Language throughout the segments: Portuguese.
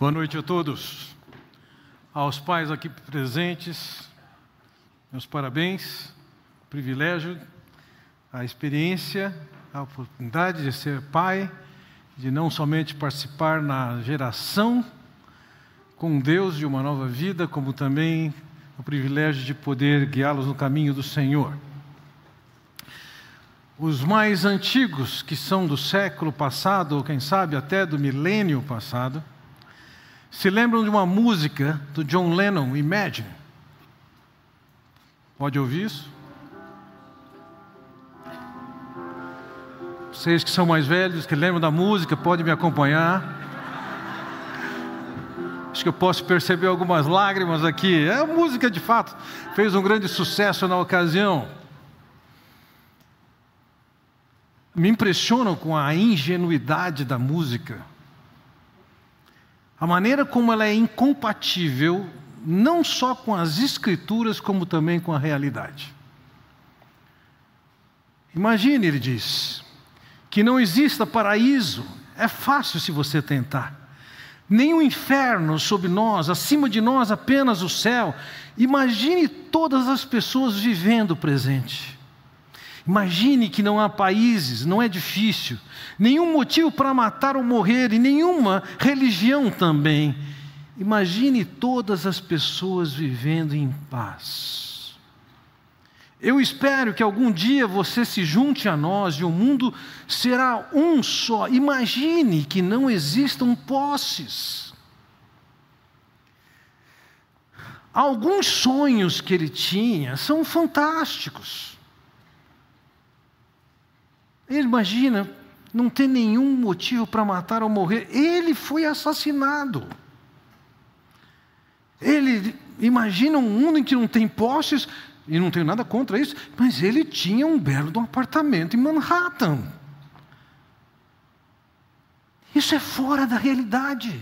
Boa noite a todos. Aos pais aqui presentes, meus parabéns, privilégio, a experiência, a oportunidade de ser pai, de não somente participar na geração com Deus de uma nova vida, como também o privilégio de poder guiá-los no caminho do Senhor. Os mais antigos, que são do século passado, ou quem sabe até do milênio passado, se lembram de uma música do John Lennon, Imagine? Pode ouvir isso? Vocês que são mais velhos, que lembram da música, podem me acompanhar. Acho que eu posso perceber algumas lágrimas aqui. É a música, de fato, fez um grande sucesso na ocasião. Me impressionam com a ingenuidade da música a maneira como ela é incompatível, não só com as escrituras, como também com a realidade. Imagine, ele diz, que não exista paraíso, é fácil se você tentar. Nem o inferno sobre nós, acima de nós apenas o céu. Imagine todas as pessoas vivendo o presente. Imagine que não há países, não é difícil, nenhum motivo para matar ou morrer e nenhuma religião também. Imagine todas as pessoas vivendo em paz. Eu espero que algum dia você se junte a nós e o mundo será um só. Imagine que não existam posses. Alguns sonhos que ele tinha são fantásticos. Ele imagina não ter nenhum motivo para matar ou morrer. Ele foi assassinado. Ele imagina um mundo em que não tem posses, e não tenho nada contra isso, mas ele tinha um belo apartamento em Manhattan. Isso é fora da realidade.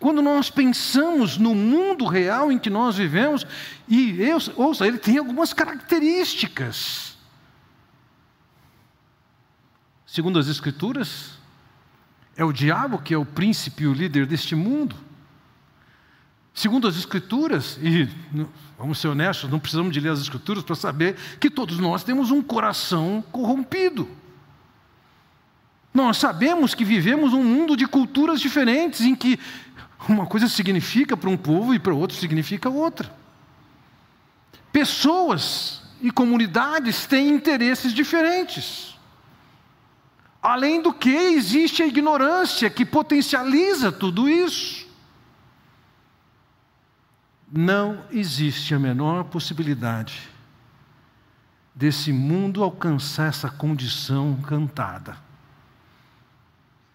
Quando nós pensamos no mundo real em que nós vivemos, e eu, ouça, ele tem algumas características segundo as Escrituras, é o diabo que é o príncipe e o líder deste mundo. Segundo as Escrituras, e vamos ser honestos, não precisamos de ler as Escrituras para saber que todos nós temos um coração corrompido. Nós sabemos que vivemos um mundo de culturas diferentes, em que uma coisa significa para um povo e para outro significa outra. Pessoas e comunidades têm interesses diferentes. Além do que, existe a ignorância que potencializa tudo isso. Não existe a menor possibilidade desse mundo alcançar essa condição cantada.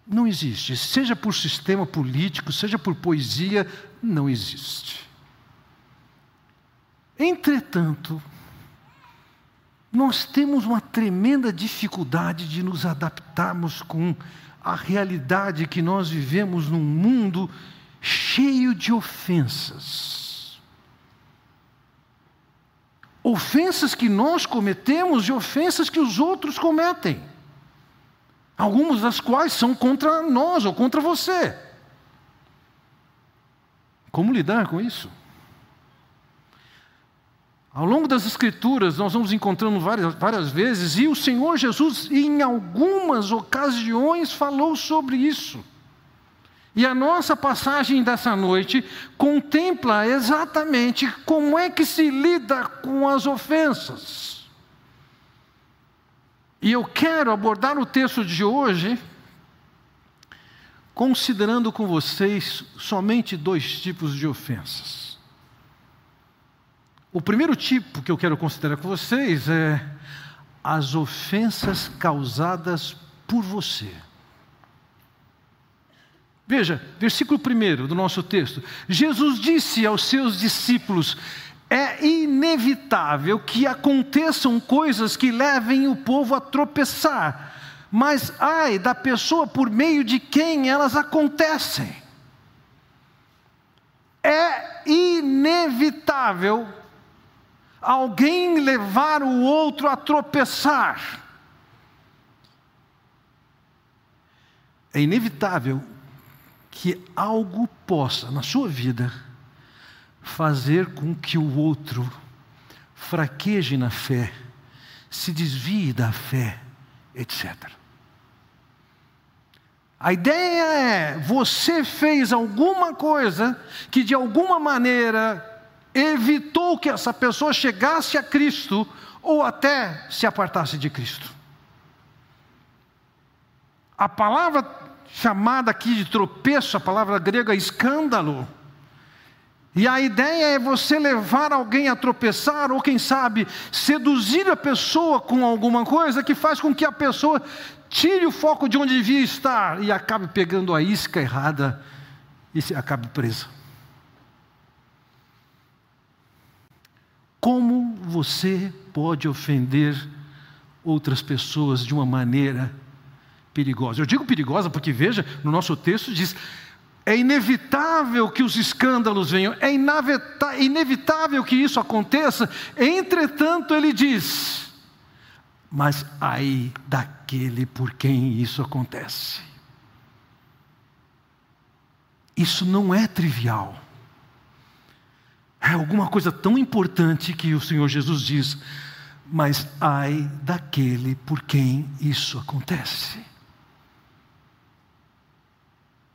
Não existe, seja por sistema político, seja por poesia, não existe. Entretanto, nós temos uma tremenda dificuldade de nos adaptarmos com a realidade que nós vivemos num mundo cheio de ofensas. Ofensas que nós cometemos e ofensas que os outros cometem. Algumas das quais são contra nós ou contra você. Como lidar com isso? Ao longo das Escrituras, nós vamos encontrando várias, várias vezes, e o Senhor Jesus, em algumas ocasiões, falou sobre isso. E a nossa passagem dessa noite contempla exatamente como é que se lida com as ofensas. E eu quero abordar o texto de hoje considerando com vocês somente dois tipos de ofensas. O primeiro tipo que eu quero considerar com vocês é as ofensas causadas por você. Veja, versículo 1 do nosso texto. Jesus disse aos seus discípulos: é inevitável que aconteçam coisas que levem o povo a tropeçar, mas ai da pessoa por meio de quem elas acontecem. É inevitável alguém levar o outro a tropeçar. É inevitável que algo possa, na sua vida, fazer com que o outro fraqueje na fé, se desvie da fé, etc. A ideia é: você fez alguma coisa que de alguma maneira evitou que essa pessoa chegasse a Cristo ou até se apartasse de Cristo. A palavra chamada aqui de tropeço, a palavra grega escândalo, e a ideia é você levar alguém a tropeçar, ou quem sabe, seduzir a pessoa com alguma coisa que faz com que a pessoa tire o foco de onde devia estar e acabe pegando a isca errada e acabe presa. Como você pode ofender outras pessoas de uma maneira perigosa? Eu digo perigosa porque, veja, no nosso texto diz: é inevitável que os escândalos venham, é inevitável que isso aconteça, entretanto, ele diz: mas aí daquele por quem isso acontece. Isso não é trivial. É alguma coisa tão importante que o Senhor Jesus diz, mas ai daquele por quem isso acontece.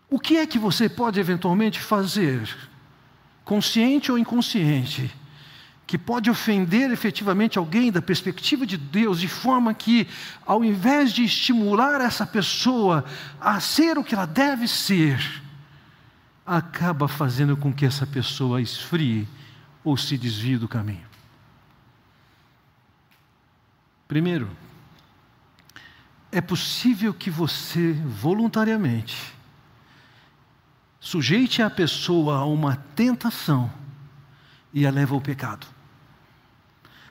O que é que você pode eventualmente fazer, consciente ou inconsciente, que pode ofender efetivamente alguém da perspectiva de Deus, de forma que, ao invés de estimular essa pessoa a ser o que ela deve ser, acaba fazendo com que essa pessoa esfrie ou se desvie do caminho? Primeiro, é possível que você voluntariamente sujeite a pessoa a uma tentação e a leva ao pecado.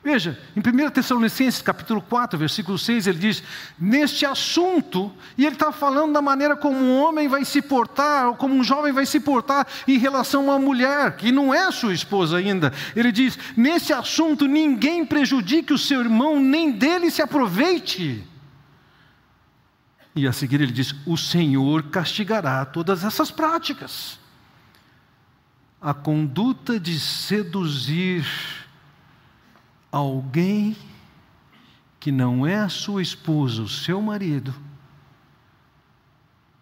Veja, em 1 Tessalonicenses capítulo 4, versículo 6, ele diz, neste assunto, e ele está falando da maneira como um homem vai se portar, ou como um jovem vai se portar em relação a uma mulher, que não é sua esposa ainda. Ele diz, nesse assunto ninguém prejudique o seu irmão, nem dele se aproveite. E a seguir ele diz: O Senhor castigará todas essas práticas. A conduta de seduzir alguém que não é a sua esposa, o seu marido,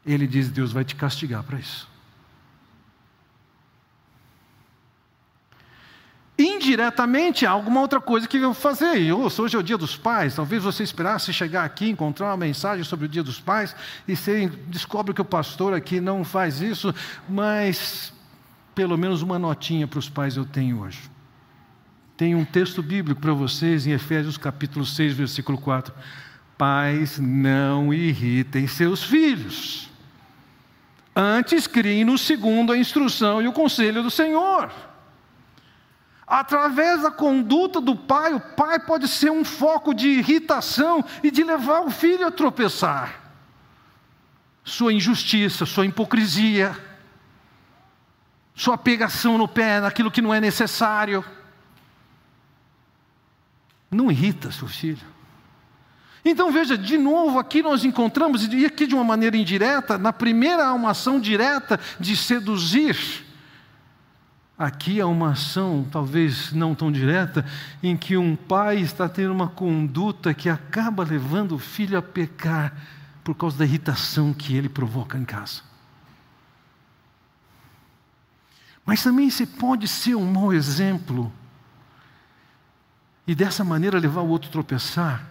ele diz: Deus vai te castigar para isso. indiretamente há alguma outra coisa que eu fazer. Hoje é o dia dos pais, talvez você esperasse chegar aqui, encontrar uma mensagem sobre o dia dos pais, e você descobre que o pastor aqui não faz isso, mas pelo menos uma notinha para os pais eu tenho hoje. Tem um texto bíblico para vocês em Efésios capítulo 6, versículo 4. Pais, não irritem seus filhos. Antes criem-no segundo a instrução e o conselho do Senhor. Através da conduta do pai, o pai pode ser um foco de irritação e de levar o filho a tropeçar. Sua injustiça, sua hipocrisia, sua pegação no pé naquilo que não é necessário. Não irrita seu filho. Então veja, de novo, aqui nós encontramos, e aqui de uma maneira indireta, na primeira há uma ação direta de seduzir Aqui há uma ação, talvez não tão direta, em que um pai está tendo uma conduta que acaba levando o filho a pecar por causa da irritação que ele provoca em casa. Mas também se pode ser um mau exemplo e dessa maneira levar o outro a tropeçar.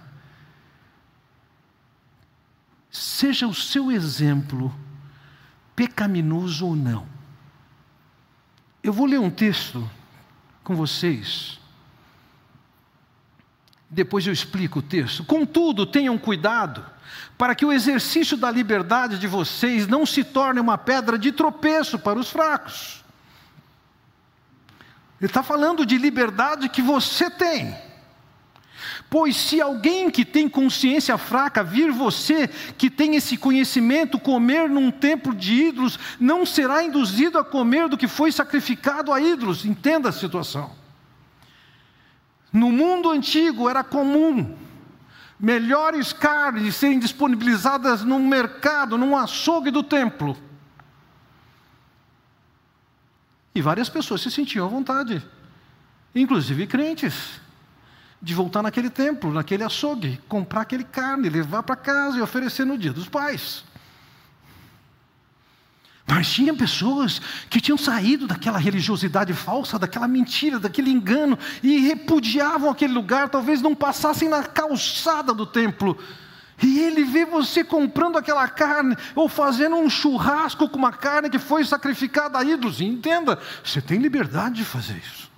Seja o seu exemplo pecaminoso ou não eu vou ler um texto com vocês. Depois eu explico o texto. Contudo, tenham cuidado para que o exercício da liberdade de vocês não se torne uma pedra de tropeço para os fracos. Ele está falando de liberdade que você tem. Pois se alguém que tem consciência fraca vir você, que tem esse conhecimento, comer num templo de ídolos, não será induzido a comer do que foi sacrificado a ídolos. Entenda a situação. No mundo antigo era comum melhores carnes serem disponibilizadas num mercado, num açougue do templo. E várias pessoas se sentiam à vontade, inclusive crentes, de voltar naquele templo, naquele açougue, comprar aquele carne, levar para casa e oferecer no dia dos pais. Mas tinha pessoas que tinham saído daquela religiosidade falsa, daquela mentira, daquele engano, e repudiavam aquele lugar, talvez não passassem na calçada do templo. E ele vê você comprando aquela carne, ou fazendo um churrasco com uma carne que foi sacrificada a ídolos. E entenda, você tem liberdade de fazer isso.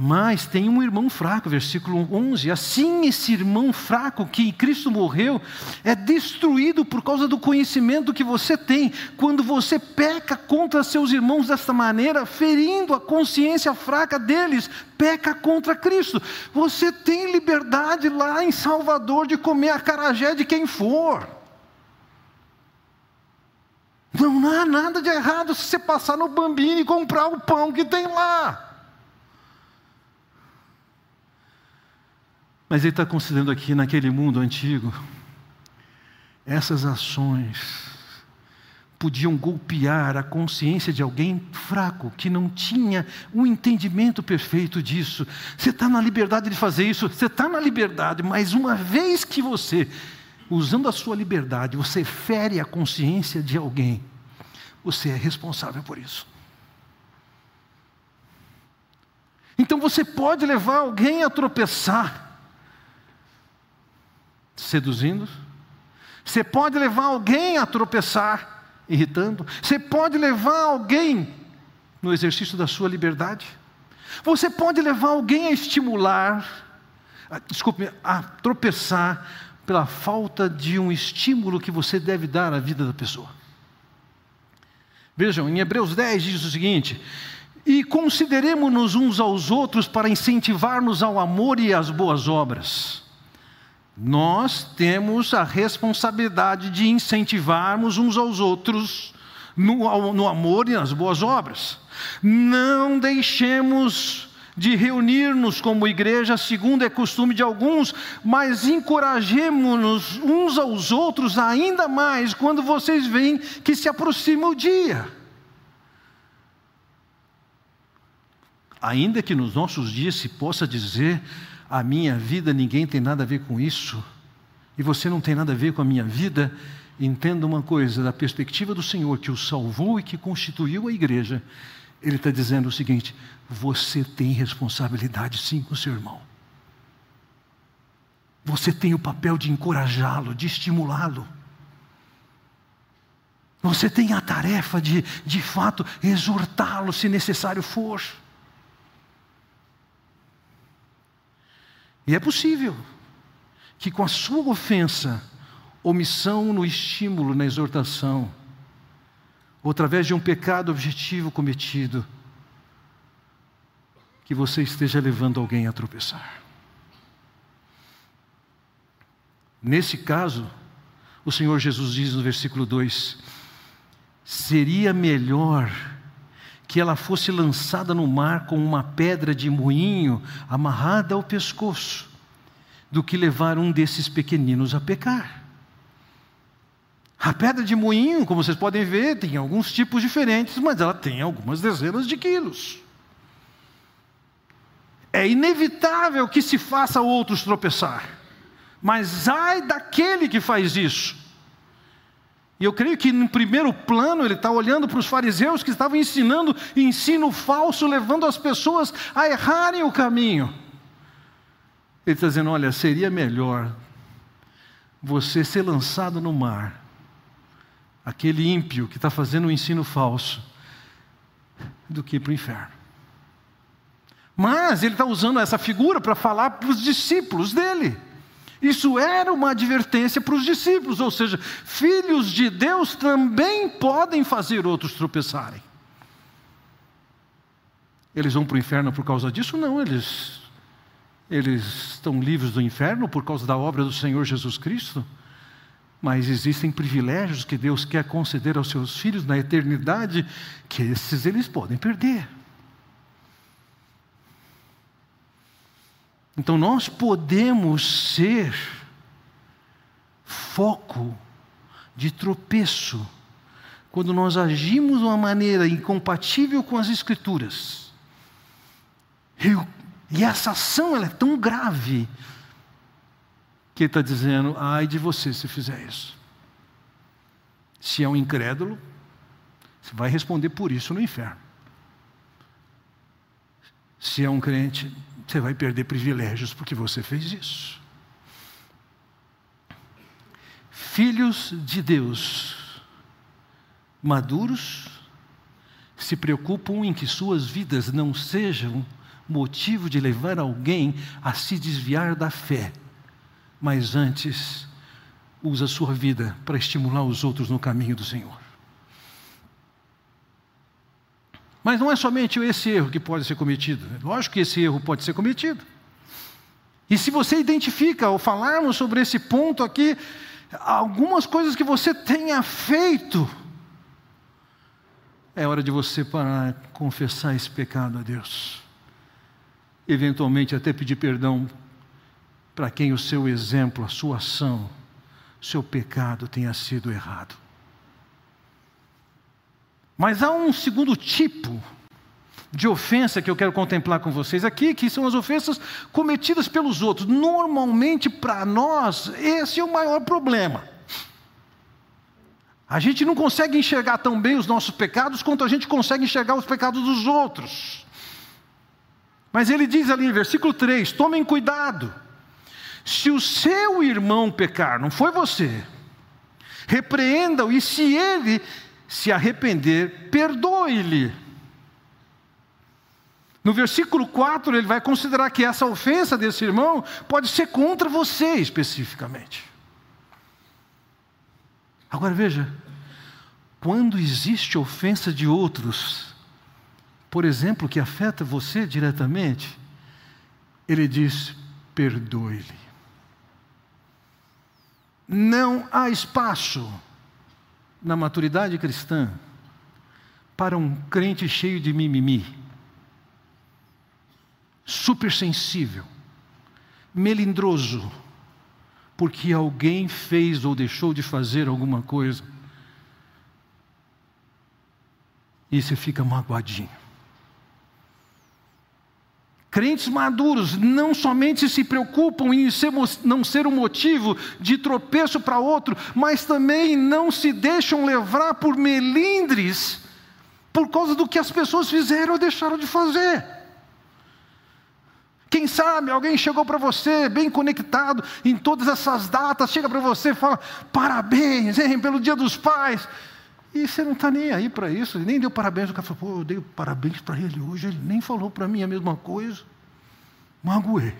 Mas tem um irmão fraco, versículo 11. Assim, esse irmão fraco que Cristo morreu é destruído por causa do conhecimento que você tem. Quando você peca contra seus irmãos desta maneira, ferindo a consciência fraca deles, peca contra Cristo. Você tem liberdade lá em Salvador de comer a carajé de quem for. Não há nada de errado se você passar no Bambini e comprar o pão que tem lá. Mas ele está considerando aqui, naquele mundo antigo, essas ações podiam golpear a consciência de alguém fraco, que não tinha um entendimento perfeito disso. Você está na liberdade de fazer isso, você está na liberdade, mas uma vez que você, usando a sua liberdade, você fere a consciência de alguém, você é responsável por isso. Então você pode levar alguém a tropeçar, seduzindo. Você pode levar alguém a tropeçar, irritando. Você pode levar alguém no exercício da sua liberdade. Você pode levar alguém a estimular, a, desculpe, a tropeçar pela falta de um estímulo que você deve dar à vida da pessoa. Vejam, em Hebreus 10 diz o seguinte: E consideremos-nos uns aos outros para incentivar-nos ao amor e às boas obras. Nós temos a responsabilidade de incentivarmos uns aos outros no, no amor e nas boas obras. Não deixemos de reunir-nos como igreja, segundo é costume de alguns, mas encorajemos-nos uns aos outros ainda mais quando vocês veem que se aproxima o dia. Ainda que nos nossos dias se possa dizer a minha vida, ninguém tem nada a ver com isso, e você não tem nada a ver com a minha vida, entenda uma coisa: da perspectiva do Senhor que o salvou e que constituiu a igreja, Ele está dizendo o seguinte: você tem responsabilidade sim com seu irmão. Você tem o papel de encorajá-lo, de estimulá-lo. Você tem a tarefa de, de fato, exortá-lo se necessário for. E é possível que com a sua ofensa, omissão no estímulo, na exortação, ou através de um pecado objetivo cometido, que você esteja levando alguém a tropeçar. Nesse caso, o Senhor Jesus diz no versículo 2: seria melhor que ela fosse lançada no mar com uma pedra de moinho amarrada ao pescoço, do que levar um desses pequeninos a pecar. A pedra de moinho, como vocês podem ver, tem alguns tipos diferentes, mas ela tem algumas dezenas de quilos. É inevitável que se faça outros tropeçar, mas ai daquele que faz isso. E eu creio que no primeiro plano ele está olhando para os fariseus que estavam ensinando ensino falso, levando as pessoas a errarem o caminho. Ele está dizendo: olha, seria melhor você ser lançado no mar, aquele ímpio que está fazendo o um ensino falso, do que para o inferno. Mas ele está usando essa figura para falar para os discípulos dele. Isso era uma advertência para os discípulos, ou seja, filhos de Deus também podem fazer outros tropeçarem. Eles vão para o inferno por causa disso? Não, eles, eles estão livres do inferno por causa da obra do Senhor Jesus Cristo. Mas existem privilégios que Deus quer conceder aos seus filhos na eternidade, que esses eles podem perder. Então nós podemos ser foco de tropeço quando nós agimos de uma maneira incompatível com as Escrituras, e essa ação ela é tão grave, que está dizendo: ai de você se fizer isso. Se é um incrédulo, você vai responder por isso no inferno. Se é um crente, você vai perder privilégios porque você fez isso. Filhos de Deus, maduros, se preocupam em que suas vidas não sejam motivo de levar alguém a se desviar da fé, mas antes usa a sua vida para estimular os outros no caminho do Senhor. Mas não é somente esse erro que pode ser cometido. Lógico que esse erro pode ser cometido. E se você identifica, ou falarmos sobre esse ponto aqui, algumas coisas que você tenha feito, é hora de você parar, confessar esse pecado a Deus. Eventualmente até pedir perdão para quem o seu exemplo, a sua ação, seu pecado tenha sido errado. Mas há um segundo tipo de ofensa que eu quero contemplar com vocês aqui, que são as ofensas cometidas pelos outros. Normalmente, para nós, esse é o maior problema. A gente não consegue enxergar tão bem os nossos pecados quanto a gente consegue enxergar os pecados dos outros. Mas ele diz ali em versículo 3: tomem cuidado, se o seu irmão pecar, não foi você, repreenda-o, e se ele se arrepender, perdoe-lhe. No versículo 4, ele vai considerar que essa ofensa desse irmão pode ser contra você especificamente. Agora veja, quando existe ofensa de outros, por exemplo, que afeta você diretamente, ele diz: perdoe-lhe. Não há espaço na maturidade cristã para um crente cheio de mimimi, supersensível, melindroso, porque alguém fez ou deixou de fazer alguma coisa. E você fica magoadinho. Crentes maduros não somente se preocupam em ser, não ser um motivo de tropeço para outro, mas também não se deixam levar por melindres por causa do que as pessoas fizeram ou deixaram de fazer. Quem sabe alguém chegou para você bem conectado em todas essas datas, chega para você e fala: parabéns hein, pelo Dia dos Pais. E você não está nem aí para isso, nem deu parabéns. O cara falou: pô, eu dei parabéns para ele hoje, ele nem falou para mim a mesma coisa. Magoei.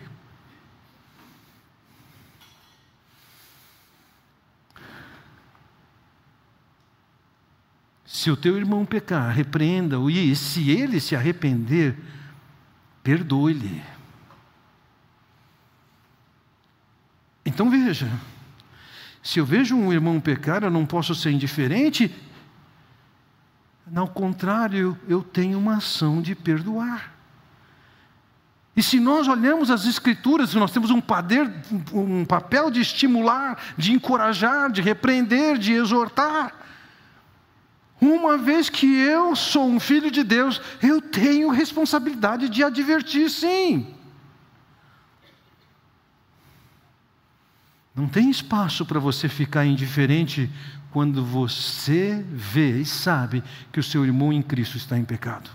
Se o teu irmão pecar, repreenda-o, e se ele se arrepender, perdoe-lhe. Então veja, se eu vejo um irmão pecar, eu não posso ser indiferente. Ao contrário, eu tenho uma ação de perdoar. E se nós olhamos as Escrituras, nós temos um, poder, um papel de estimular, de encorajar, de repreender, de exortar. Uma vez que eu sou um filho de Deus, eu tenho responsabilidade de advertir, sim. Não tem espaço para você ficar indiferente quando você vê e sabe que o seu irmão em Cristo está em pecado.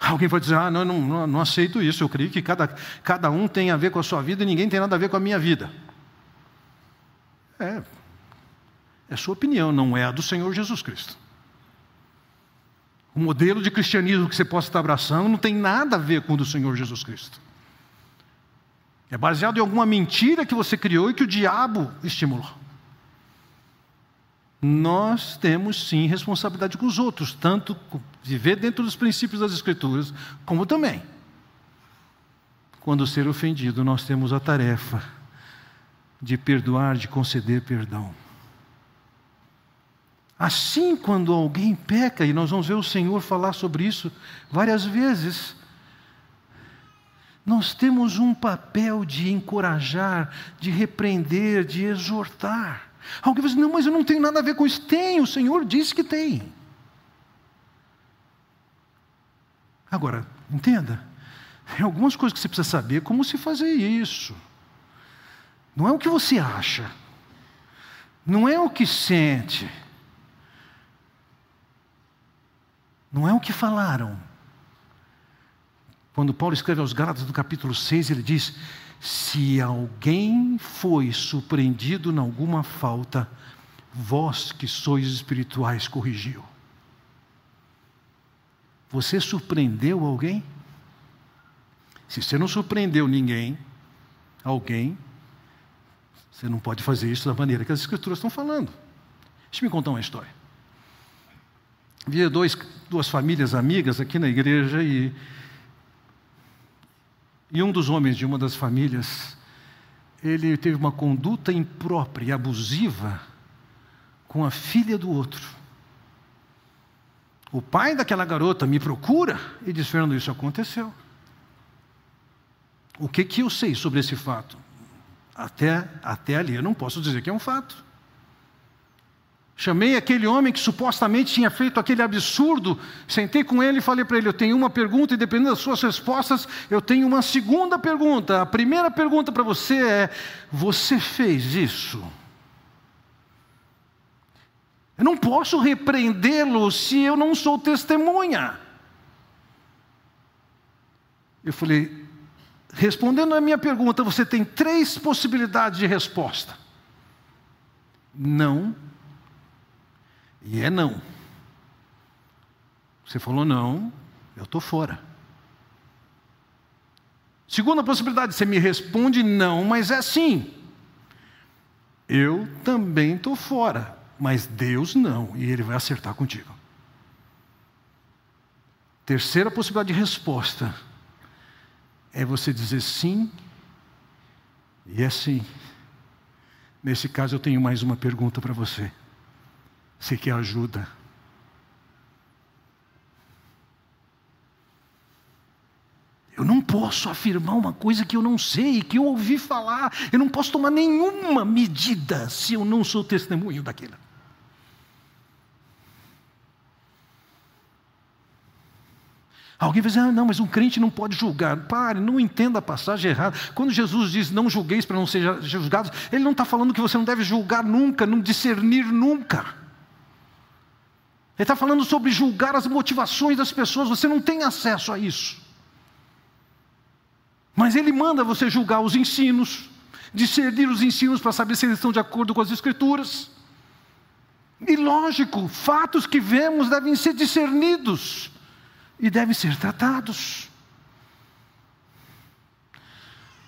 Alguém pode dizer, ah, não, não, não aceito isso, eu creio que cada, cada um tem a ver com a sua vida e ninguém tem nada a ver com a minha vida. É, é sua opinião, não é a do Senhor Jesus Cristo. O modelo de cristianismo que você possa estar abraçando não tem nada a ver com o do Senhor Jesus Cristo. É baseado em alguma mentira que você criou e que o diabo estimulou. Nós temos sim responsabilidade com os outros, tanto viver dentro dos princípios das Escrituras, como também. Quando ser ofendido, nós temos a tarefa de perdoar, de conceder perdão. Assim, quando alguém peca, e nós vamos ver o Senhor falar sobre isso várias vezes, nós temos um papel de encorajar, de repreender, de exortar. Alguém vai dizer, não, mas eu não tenho nada a ver com isso. Tem, o Senhor disse que tem. Agora, entenda, tem algumas coisas que você precisa saber como se fazer isso. Não é o que você acha, não é o que sente, não é o que falaram. Quando Paulo escreve aos Gálatas no capítulo 6, ele diz: Se alguém foi surpreendido em alguma falta, vós que sois espirituais, corrigiu. Você surpreendeu alguém? Se você não surpreendeu ninguém, alguém, você não pode fazer isso da maneira que as escrituras estão falando. Deixa eu me contar uma história. Havia duas famílias amigas aqui na igreja e, e um dos homens de uma das famílias, ele teve uma conduta imprópria e abusiva com a filha do outro. O pai daquela garota me procura e diz: Fernando, isso aconteceu. O que, que eu sei sobre esse fato? Até, até ali eu não posso dizer que é um fato. Chamei aquele homem que supostamente tinha feito aquele absurdo, sentei com ele e falei para ele: Eu tenho uma pergunta, e dependendo das suas respostas, eu tenho uma segunda pergunta. A primeira pergunta para você é: Você fez isso? Eu não posso repreendê-lo se eu não sou testemunha. Eu falei, respondendo a minha pergunta, você tem três possibilidades de resposta: não, e é não. Você falou não, eu estou fora. Segunda possibilidade, você me responde não, mas é sim. Eu também estou fora mas Deus não, e Ele vai acertar contigo. Terceira possibilidade de resposta é você dizer sim, e é sim. Nesse caso, eu tenho mais uma pergunta para você. Você quer ajuda? Eu não posso afirmar uma coisa que eu não sei, que eu ouvi falar. Eu não posso tomar nenhuma medida se eu não sou testemunho daquilo. Alguém vai dizer, ah, não, mas um crente não pode julgar. Pare, não entenda a passagem errada. Quando Jesus diz não julgueis para não ser julgados, ele não está falando que você não deve julgar nunca, não discernir nunca. Ele está falando sobre julgar as motivações das pessoas, você não tem acesso a isso. Mas ele manda você julgar os ensinos, discernir os ensinos para saber se eles estão de acordo com as Escrituras. E lógico, fatos que vemos devem ser discernidos e devem ser tratados.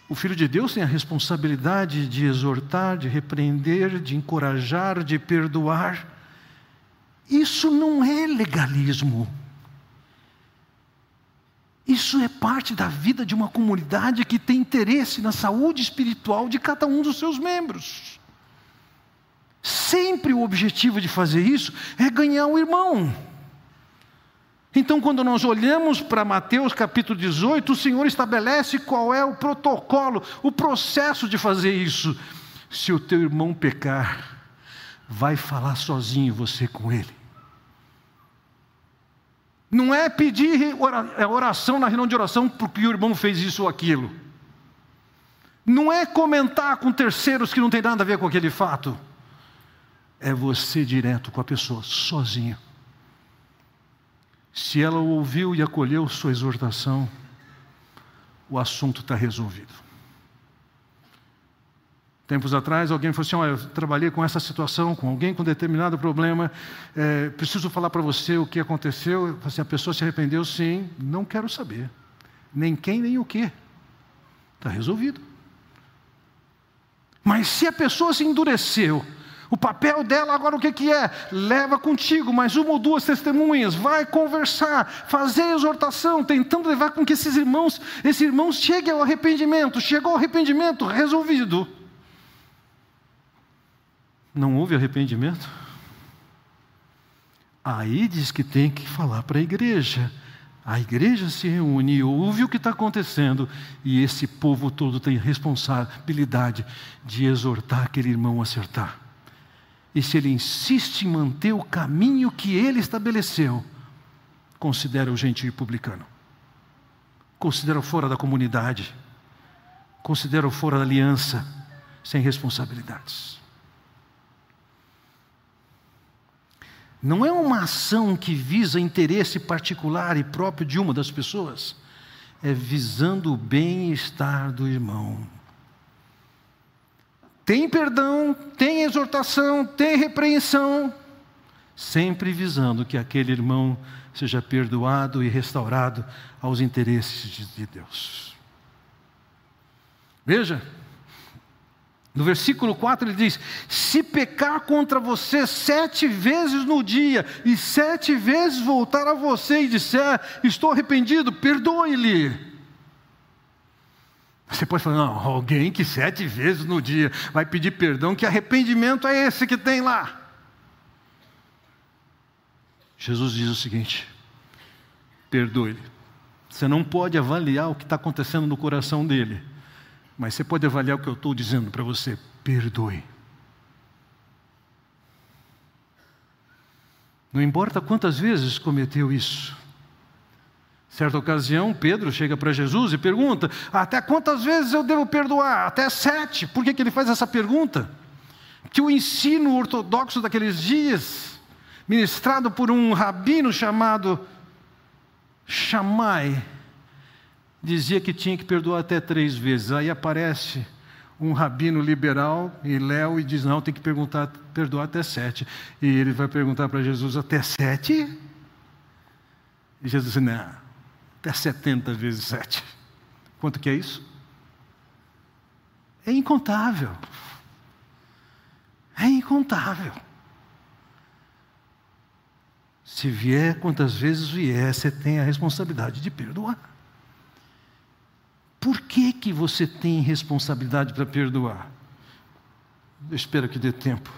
O Filho de Deus tem a responsabilidade de exortar, de repreender, de encorajar, de perdoar. Isso não é legalismo. Isso é parte da vida de uma comunidade que tem interesse na saúde espiritual de cada um dos seus membros. Sempre o objetivo de fazer isso é ganhar o irmão. Então, quando nós olhamos para Mateus capítulo 18, o Senhor estabelece qual é o protocolo, o processo de fazer isso. Se o teu irmão pecar, vai falar sozinho você com ele. Não é pedir é oração na reunião de oração porque o irmão fez isso ou aquilo. Não é comentar com terceiros que não tem nada a ver com aquele fato. É você direto com a pessoa, sozinho. Se ela ouviu e acolheu sua exortação, o assunto está resolvido. Tempos atrás, alguém falou assim: Olha, eu trabalhei com essa situação, com alguém com determinado problema, é, preciso falar para você o que aconteceu. Assim, a pessoa se arrependeu, sim, não quero saber. Nem quem, nem o que. Está resolvido. Mas se a pessoa se endureceu, o papel dela agora o que, que é? Leva contigo mais uma ou duas testemunhas, vai conversar, fazer exortação, tentando levar com que esses irmãos, esses irmãos cheguem ao arrependimento. Chegou ao arrependimento, resolvido. Não houve arrependimento? Aí diz que tem que falar para a igreja. A igreja se reúne, ouve o que está acontecendo, e esse povo todo tem responsabilidade de exortar aquele irmão a acertar. E se ele insiste em manter o caminho que ele estabeleceu, considera o gentil publicano. Considera-o fora da comunidade. Considera-o fora da aliança, sem responsabilidades. Não é uma ação que visa interesse particular e próprio de uma das pessoas, é visando o bem-estar do irmão. Tem perdão, tem exortação, tem repreensão, sempre visando que aquele irmão seja perdoado e restaurado aos interesses de Deus. Veja, no versículo 4 ele diz: Se pecar contra você sete vezes no dia, e sete vezes voltar a você e disser, Estou arrependido, perdoe-lhe. Você pode falar, não, alguém que sete vezes no dia vai pedir perdão, que arrependimento é esse que tem lá? Jesus diz o seguinte: perdoe-lhe. Você não pode avaliar o que está acontecendo no coração dele, mas você pode avaliar o que eu estou dizendo para você: perdoe. Não importa quantas vezes cometeu isso. Certa ocasião, Pedro chega para Jesus e pergunta: Até quantas vezes eu devo perdoar? Até sete. Por que, que ele faz essa pergunta? Que o ensino ortodoxo daqueles dias, ministrado por um rabino chamado Shammai, dizia que tinha que perdoar até três vezes. Aí aparece um rabino liberal e Léo e diz: não, tem que perguntar, perdoar até sete. E ele vai perguntar para Jesus: até sete? E Jesus diz: não, até setenta vezes sete. Quanto que é isso? É incontável. É incontável. Se vier quantas vezes vier, você tem a responsabilidade de perdoar. Por que, que você tem responsabilidade para perdoar? Eu espero que dê tempo,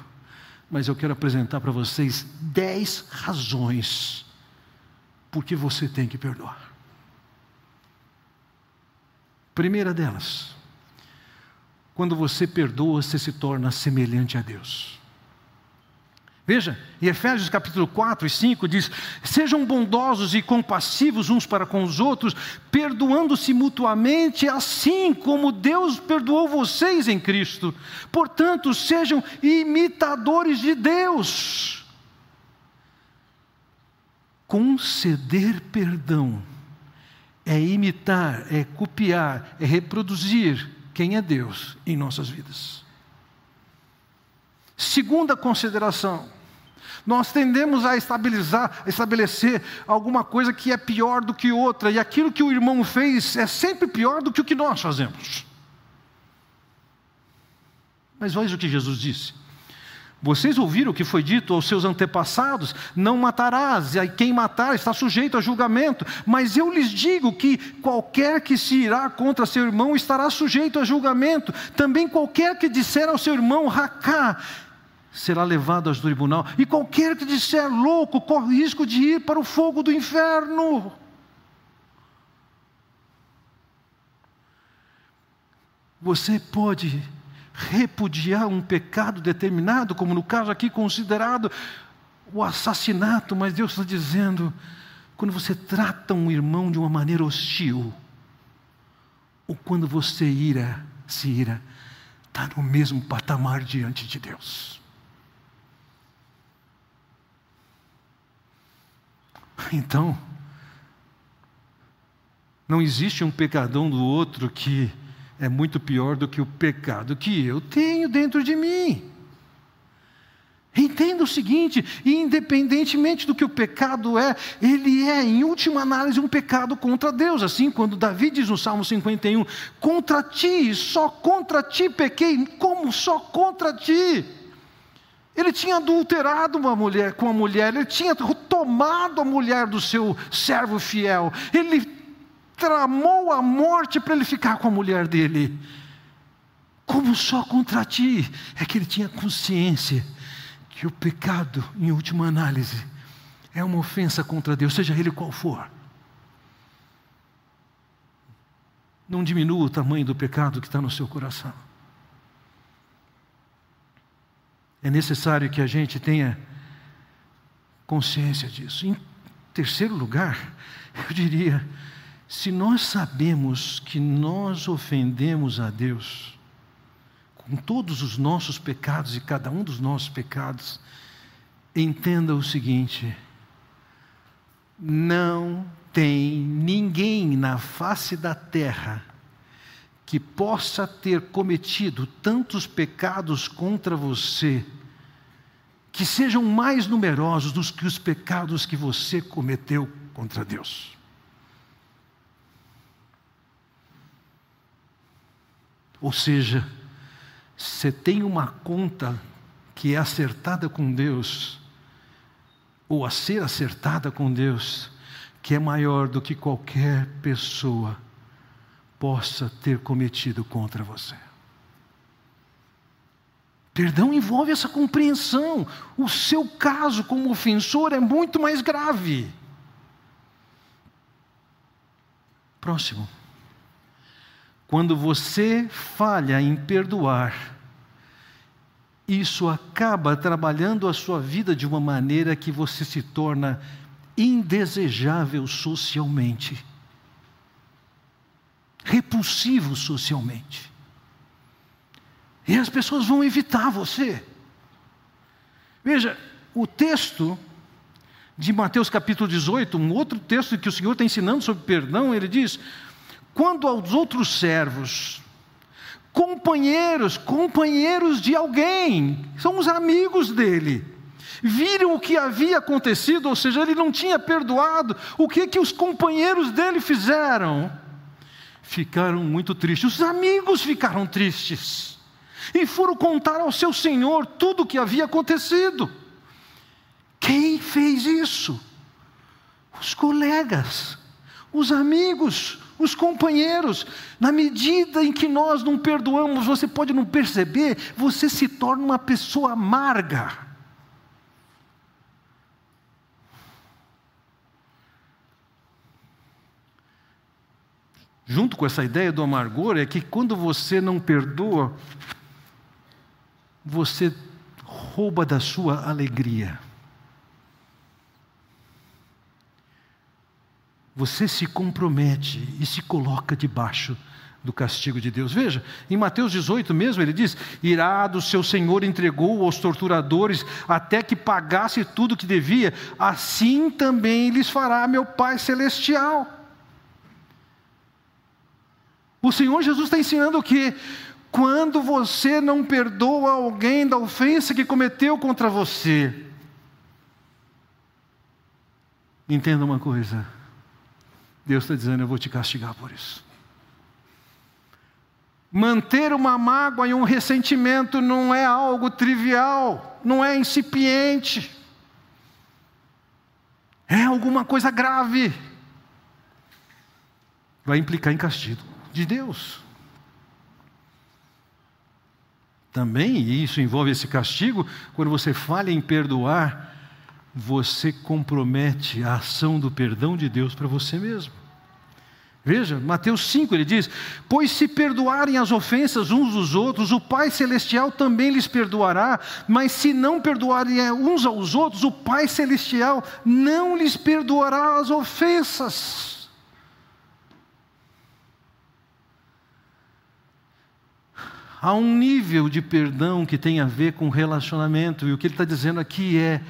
mas eu quero apresentar para vocês dez razões por que você tem que perdoar. Primeira delas, quando você perdoa, você se torna semelhante a Deus. Veja, em Efésios capítulo 4 e 5 diz: Sejam bondosos e compassivos uns para com os outros, perdoando-se mutuamente, assim como Deus perdoou vocês em Cristo. Portanto, sejam imitadores de Deus. Conceder perdão é imitar, é copiar, é reproduzir quem é Deus em nossas vidas. Segunda consideração, nós tendemos a estabilizar, a estabelecer alguma coisa que é pior do que outra, e aquilo que o irmão fez é sempre pior do que o que nós fazemos. Mas veja o que Jesus disse. Vocês ouviram o que foi dito aos seus antepassados: não matarás, e quem matar está sujeito a julgamento. Mas eu lhes digo que qualquer que se irá contra seu irmão estará sujeito a julgamento. Também qualquer que disser ao seu irmão, racá, será levado ao tribunal, e qualquer que disser louco corre risco de ir para o fogo do inferno. Você pode repudiar um pecado determinado, como no caso aqui considerado o assassinato, mas Deus está dizendo: quando você trata um irmão de uma maneira hostil, ou quando você ira, se ira, está no mesmo patamar diante de Deus. Então, não existe um pecadão do outro que é muito pior do que o pecado que eu tenho dentro de mim. Entenda o seguinte: independentemente do que o pecado é, ele é, em última análise, um pecado contra Deus. Assim, quando Davi diz no Salmo 51: Contra ti, só contra ti pequei, como só contra ti. Ele tinha adulterado uma mulher com a mulher, ele tinha tomado a mulher do seu servo fiel, ele tramou a morte para ele ficar com a mulher dele. Como só contra ti é que ele tinha consciência que o pecado, em última análise, é uma ofensa contra Deus, seja ele qual for. Não diminua o tamanho do pecado que está no seu coração. É necessário que a gente tenha consciência disso. Em terceiro lugar, eu diria, se nós sabemos que nós ofendemos a Deus, com todos os nossos pecados e cada um dos nossos pecados, entenda o seguinte: não tem ninguém na face da terra que possa ter cometido tantos pecados contra você, que sejam mais numerosos do que os pecados que você cometeu contra Deus. Ou seja, você tem uma conta que é acertada com Deus, ou a ser acertada com Deus, que é maior do que qualquer pessoa possa ter cometido contra você. Perdão envolve essa compreensão. O seu caso como ofensor é muito mais grave. Próximo. Quando você falha em perdoar, isso acaba trabalhando a sua vida de uma maneira que você se torna indesejável socialmente, repulsivo socialmente. E as pessoas vão evitar você. Veja, o texto de Mateus capítulo 18, um outro texto que o Senhor está ensinando sobre perdão, ele diz: quando aos outros servos, companheiros, companheiros de alguém, são os amigos dele, viram o que havia acontecido, ou seja, ele não tinha perdoado, o que que os companheiros dele fizeram? Ficaram muito tristes, os amigos ficaram tristes, e foram contar ao seu senhor tudo o que havia acontecido. Quem fez isso? Os colegas, os amigos, os companheiros. Na medida em que nós não perdoamos, você pode não perceber, você se torna uma pessoa amarga. Junto com essa ideia do amargor, é que quando você não perdoa, você rouba da sua alegria. você se compromete e se coloca debaixo do castigo de Deus. Veja, em Mateus 18 mesmo, ele diz: Irado, seu senhor entregou aos torturadores até que pagasse tudo que devia, assim também lhes fará meu Pai Celestial. O Senhor Jesus está ensinando que quando você não perdoa alguém da ofensa que cometeu contra você, entenda uma coisa Deus está dizendo: Eu vou te castigar por isso. Manter uma mágoa e um ressentimento não é algo trivial, não é incipiente, é alguma coisa grave. Vai implicar em castigo de Deus. Também, e isso envolve esse castigo, quando você falha em perdoar, você compromete a ação do perdão de Deus para você mesmo. Veja, Mateus 5 ele diz: Pois se perdoarem as ofensas uns dos outros, o Pai Celestial também lhes perdoará, mas se não perdoarem uns aos outros, o Pai Celestial não lhes perdoará as ofensas. Há um nível de perdão que tem a ver com relacionamento, e o que ele está dizendo aqui é: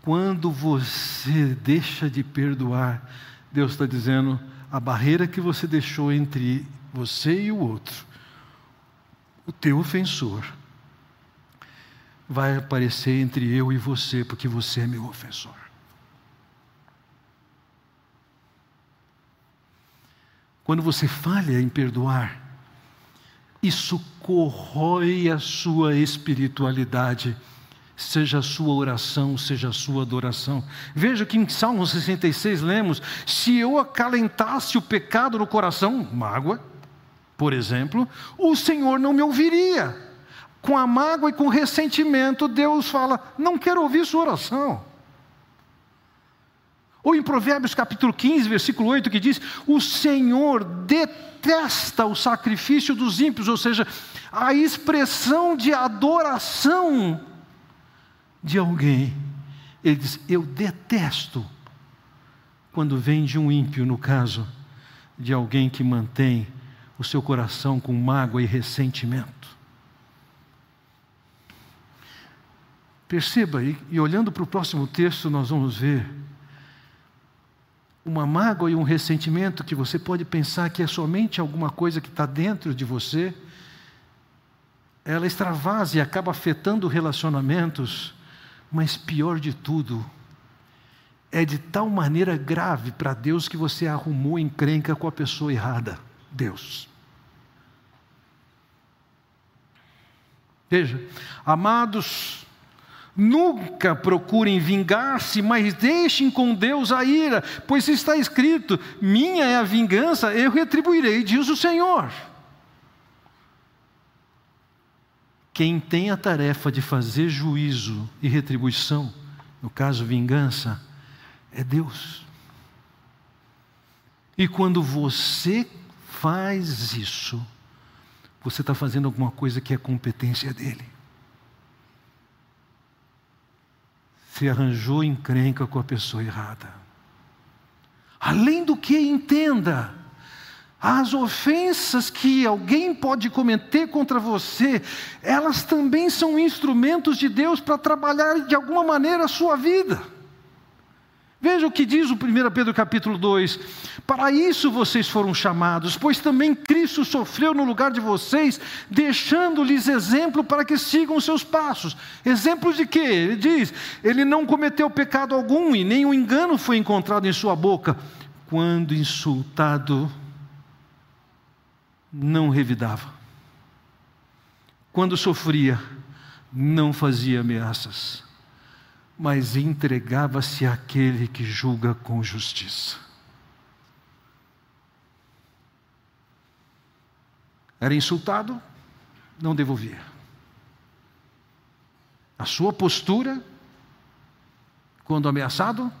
quando você deixa de perdoar, Deus está dizendo, a barreira que você deixou entre você e o outro, o teu ofensor, vai aparecer entre eu e você, porque você é meu ofensor. Quando você falha em perdoar, isso corrói a sua espiritualidade seja a sua oração, seja a sua adoração. Veja que em Salmo 66 lemos: se eu acalentasse o pecado no coração, mágoa, por exemplo, o Senhor não me ouviria. Com a mágoa e com o ressentimento, Deus fala: não quero ouvir sua oração. Ou em Provérbios capítulo 15, versículo 8, que diz: O Senhor detesta o sacrifício dos ímpios, ou seja, a expressão de adoração de alguém, ele diz: Eu detesto quando vem de um ímpio, no caso de alguém que mantém o seu coração com mágoa e ressentimento. Perceba, e, e olhando para o próximo texto, nós vamos ver uma mágoa e um ressentimento que você pode pensar que é somente alguma coisa que está dentro de você, ela extravasa e acaba afetando relacionamentos, mas pior de tudo, é de tal maneira grave para Deus que você arrumou encrenca com a pessoa errada, Deus. Veja, amados, Nunca procurem vingar-se, mas deixem com Deus a ira, pois está escrito: Minha é a vingança, eu retribuirei, diz o Senhor. Quem tem a tarefa de fazer juízo e retribuição, no caso vingança, é Deus. E quando você faz isso, você está fazendo alguma coisa que é competência dele. Você arranjou encrenca com a pessoa errada. Além do que, entenda, as ofensas que alguém pode cometer contra você, elas também são instrumentos de Deus para trabalhar de alguma maneira a sua vida. Veja o que diz o 1 Pedro capítulo 2: Para isso vocês foram chamados, pois também Cristo sofreu no lugar de vocês, deixando-lhes exemplo para que sigam seus passos. Exemplos de quê? Ele diz: Ele não cometeu pecado algum e nenhum engano foi encontrado em sua boca. Quando insultado, não revidava. Quando sofria, não fazia ameaças mas entregava-se àquele que julga com justiça. Era insultado, não devolvia. A sua postura, quando ameaçado,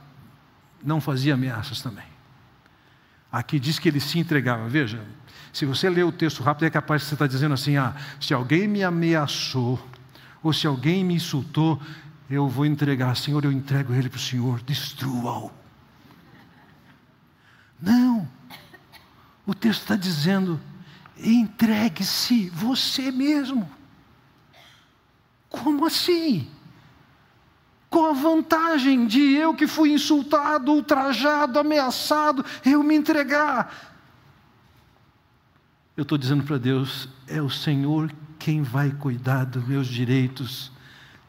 não fazia ameaças também. Aqui diz que ele se entregava. Veja, se você ler o texto rápido, é capaz de você estar dizendo assim: ah, se alguém me ameaçou, ou se alguém me insultou, eu vou entregar, Senhor, eu entrego ele para o Senhor, destrua-o. Não, o texto está dizendo, entregue-se você mesmo. Como assim? Qual a vantagem de eu que fui insultado, ultrajado, ameaçado, eu me entregar? Eu estou dizendo para Deus: é o Senhor quem vai cuidar dos meus direitos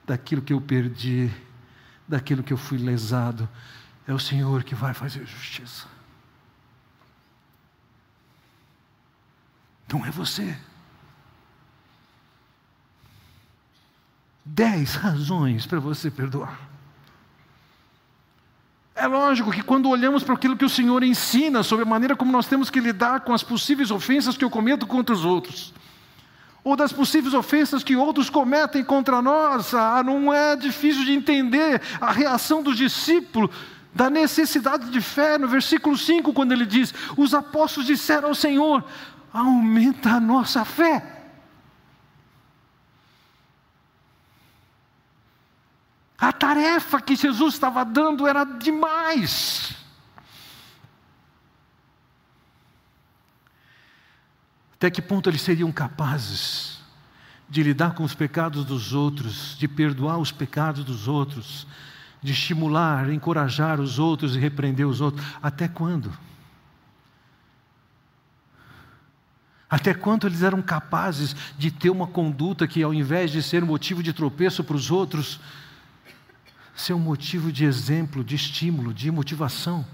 daquilo que eu perdi, daquilo que eu fui lesado. É o Senhor que vai fazer justiça. Não é você. Dez razões para você perdoar. É lógico que quando olhamos para aquilo que o Senhor ensina sobre a maneira como nós temos que lidar com as possíveis ofensas que eu cometo contra os outros, ou das possíveis ofensas que outros cometem contra nós. Ah, não é difícil de entender a reação dos discípulos da necessidade de fé, no versículo 5, quando ele diz: Os apóstolos disseram ao Senhor: Aumenta a nossa fé. A tarefa que Jesus estava dando era demais. Até que ponto eles seriam capazes de lidar com os pecados dos outros, de perdoar os pecados dos outros, de estimular, encorajar os outros e repreender os outros? Até quando? Até quando eles eram capazes de ter uma conduta que, ao invés de ser motivo de tropeço para os outros, ser um motivo de exemplo, de estímulo, de motivação?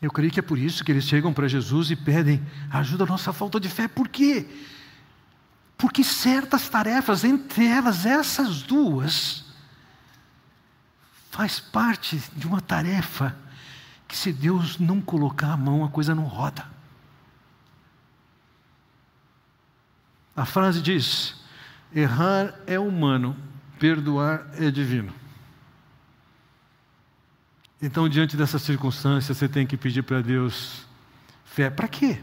Eu creio que é por isso que eles chegam para Jesus e pedem ajuda à nossa falta de fé. Por quê? Porque certas tarefas, entre elas essas duas, faz parte de uma tarefa que se Deus não colocar a mão, a coisa não roda. A frase diz: errar é humano, perdoar é divino. Então, diante dessa circunstância, você tem que pedir para Deus fé. Para quê?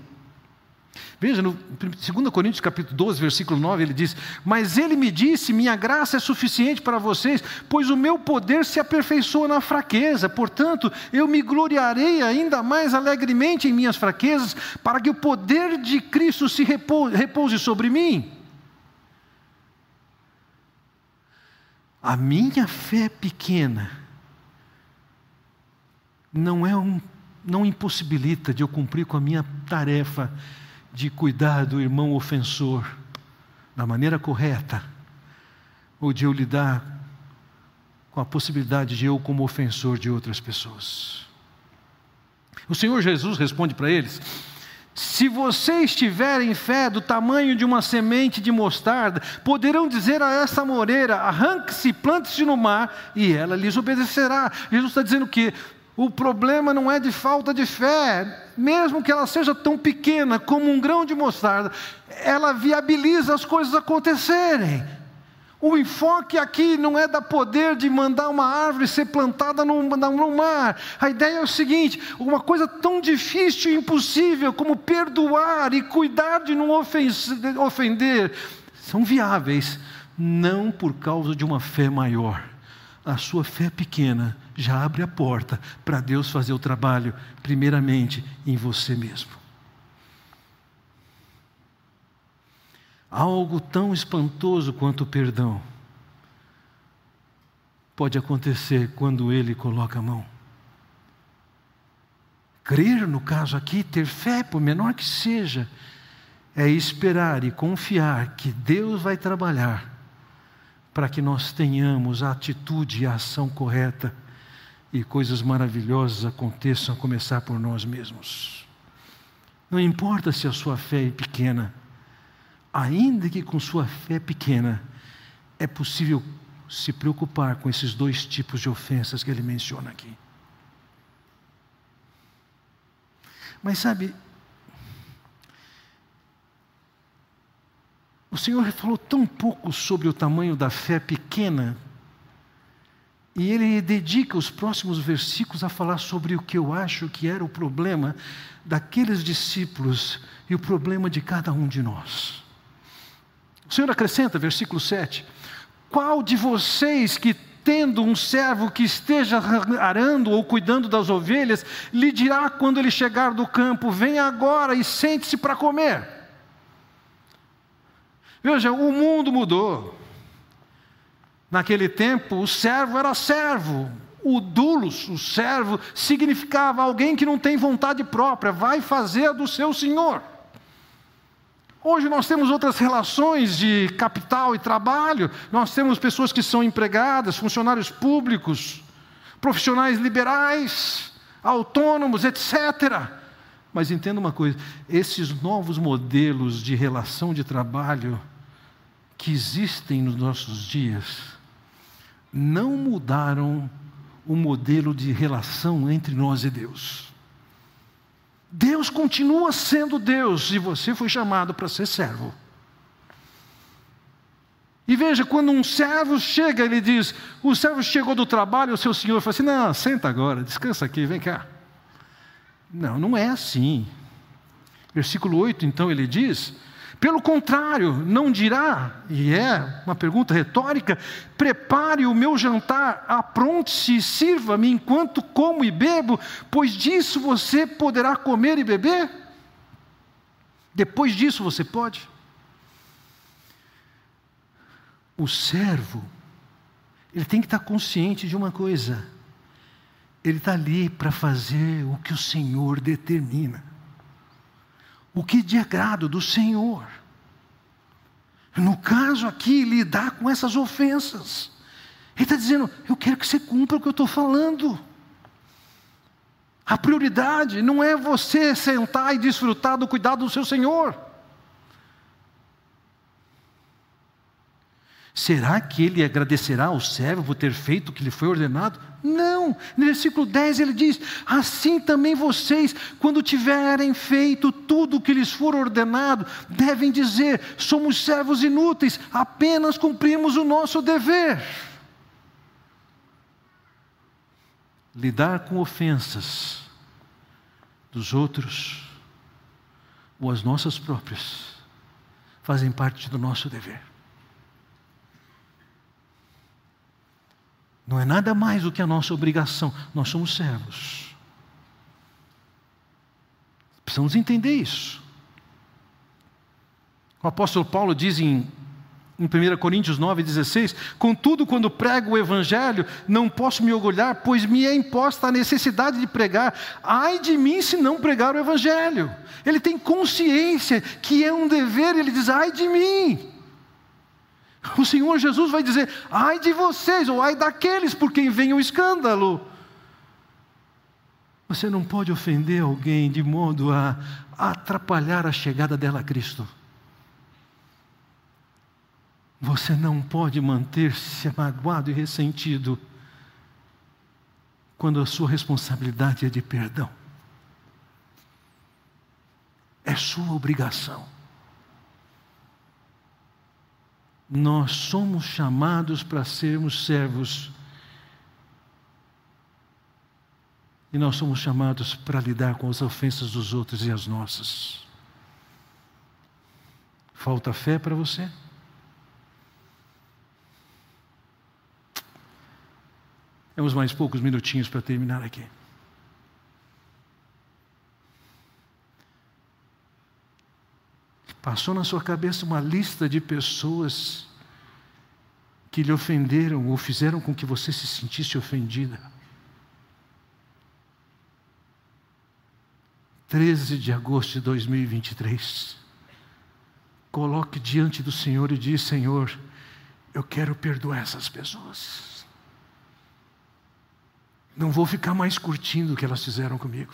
Veja, no 2 Coríntios capítulo 12, versículo 9, ele diz: Mas ele me disse: Minha graça é suficiente para vocês, pois o meu poder se aperfeiçoa na fraqueza. Portanto, eu me gloriarei ainda mais alegremente em minhas fraquezas, para que o poder de Cristo se repouse sobre mim. A minha fé pequena não é um, não impossibilita de eu cumprir com a minha tarefa de cuidar do irmão ofensor da maneira correta, ou de eu lidar com a possibilidade de eu, como ofensor de outras pessoas. O Senhor Jesus responde para eles: se vocês tiverem fé do tamanho de uma semente de mostarda, poderão dizer a essa moreira: arranque-se, plante-se no mar, e ela lhes obedecerá. Jesus está dizendo que o problema não é de falta de fé, mesmo que ela seja tão pequena como um grão de mostarda, ela viabiliza as coisas acontecerem. O enfoque aqui não é da poder de mandar uma árvore ser plantada no, no mar. A ideia é o seguinte: uma coisa tão difícil e impossível como perdoar e cuidar de não ofender, são viáveis, não por causa de uma fé maior. A sua fé pequena já abre a porta para Deus fazer o trabalho, primeiramente em você mesmo. Algo tão espantoso quanto o perdão pode acontecer quando Ele coloca a mão. Crer, no caso aqui, ter fé, por menor que seja, é esperar e confiar que Deus vai trabalhar para que nós tenhamos a atitude e a ação correta e coisas maravilhosas aconteçam a começar por nós mesmos. Não importa se a sua fé é pequena, ainda que com sua fé pequena, é possível se preocupar com esses dois tipos de ofensas que ele menciona aqui. Mas sabe, o Senhor falou tão pouco sobre o tamanho da fé pequena e ele dedica os próximos versículos a falar sobre o que eu acho que era o problema daqueles discípulos e o problema de cada um de nós. O Senhor acrescenta, versículo 7: Qual de vocês que tendo um servo que esteja arando ou cuidando das ovelhas, lhe dirá quando ele chegar do campo: Venha agora e sente-se para comer? Veja, o mundo mudou. Naquele tempo, o servo era servo. O dulos, o servo, significava alguém que não tem vontade própria, vai fazer do seu senhor. Hoje nós temos outras relações de capital e trabalho, nós temos pessoas que são empregadas, funcionários públicos, profissionais liberais, autônomos, etc. Mas entenda uma coisa: esses novos modelos de relação de trabalho que existem nos nossos dias, não mudaram o modelo de relação entre nós e Deus. Deus continua sendo Deus e você foi chamado para ser servo. E veja, quando um servo chega, ele diz: o servo chegou do trabalho, o seu senhor fala assim: não, senta agora, descansa aqui, vem cá. Não, não é assim. Versículo 8, então, ele diz: pelo contrário, não dirá, e é uma pergunta retórica: prepare o meu jantar, apronte-se e sirva-me enquanto como e bebo, pois disso você poderá comer e beber? Depois disso você pode? O servo, ele tem que estar consciente de uma coisa: ele está ali para fazer o que o Senhor determina o que de agrado do Senhor. No caso aqui, lidar com essas ofensas. Ele está dizendo: eu quero que você cumpra o que eu estou falando. A prioridade não é você sentar e desfrutar do cuidado do seu Senhor. Será que ele agradecerá ao servo por ter feito o que lhe foi ordenado? Não. No versículo 10 ele diz: Assim também vocês, quando tiverem feito tudo o que lhes for ordenado, devem dizer: Somos servos inúteis, apenas cumprimos o nosso dever. Lidar com ofensas dos outros, ou as nossas próprias, fazem parte do nosso dever. Não é nada mais do que a nossa obrigação, nós somos servos. Precisamos entender isso. O apóstolo Paulo diz em, em 1 Coríntios 9,16: Contudo, quando prego o Evangelho, não posso me orgulhar, pois me é imposta a necessidade de pregar. Ai de mim se não pregar o Evangelho. Ele tem consciência que é um dever, ele diz: Ai de mim. O Senhor Jesus vai dizer: Ai de vocês, ou ai daqueles por quem vem o escândalo. Você não pode ofender alguém de modo a atrapalhar a chegada dela a Cristo. Você não pode manter-se magoado e ressentido quando a sua responsabilidade é de perdão. É sua obrigação. Nós somos chamados para sermos servos. E nós somos chamados para lidar com as ofensas dos outros e as nossas. Falta fé para você? Temos mais poucos minutinhos para terminar aqui. Passou na sua cabeça uma lista de pessoas que lhe ofenderam ou fizeram com que você se sentisse ofendida. 13 de agosto de 2023. Coloque diante do Senhor e diz: Senhor, eu quero perdoar essas pessoas. Não vou ficar mais curtindo o que elas fizeram comigo.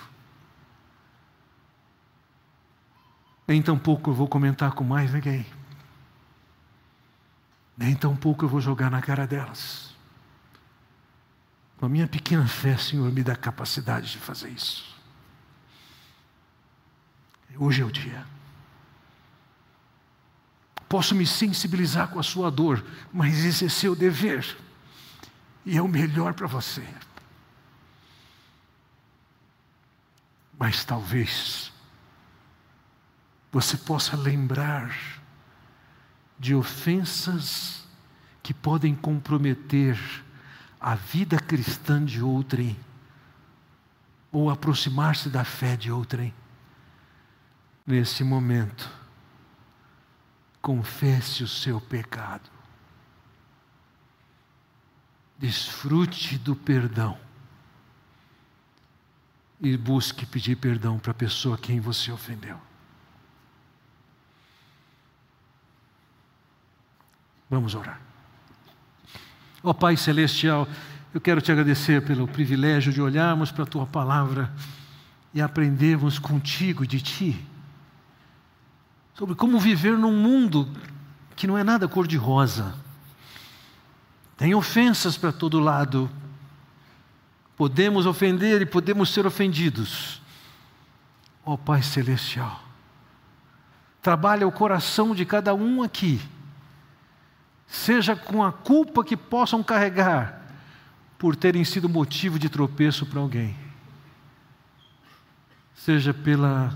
Nem tampouco eu vou comentar com mais ninguém. Nem tampouco eu vou jogar na cara delas. Com a minha pequena fé, Senhor, me dá capacidade de fazer isso. Hoje é o dia. Posso me sensibilizar com a sua dor, mas esse é seu dever. E é o melhor para você. Mas talvez você possa lembrar de ofensas que podem comprometer a vida cristã de outrem, ou aproximar-se da fé de outrem. Nesse momento, confesse o seu pecado, desfrute do perdão e busque pedir perdão para a pessoa a quem você ofendeu. Vamos orar. Ó oh, Pai Celestial, eu quero te agradecer pelo privilégio de olharmos para a tua palavra e aprendermos contigo de ti sobre como viver num mundo que não é nada cor-de-rosa. Tem ofensas para todo lado, podemos ofender e podemos ser ofendidos. Ó oh, Pai Celestial, trabalha o coração de cada um aqui, seja com a culpa que possam carregar por terem sido motivo de tropeço para alguém, seja pela,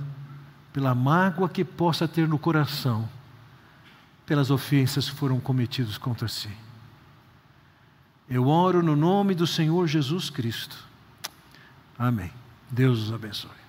pela mágoa que possa ter no coração, pelas ofensas que foram cometidas contra si. Eu oro no nome do Senhor Jesus Cristo. Amém. Deus os abençoe.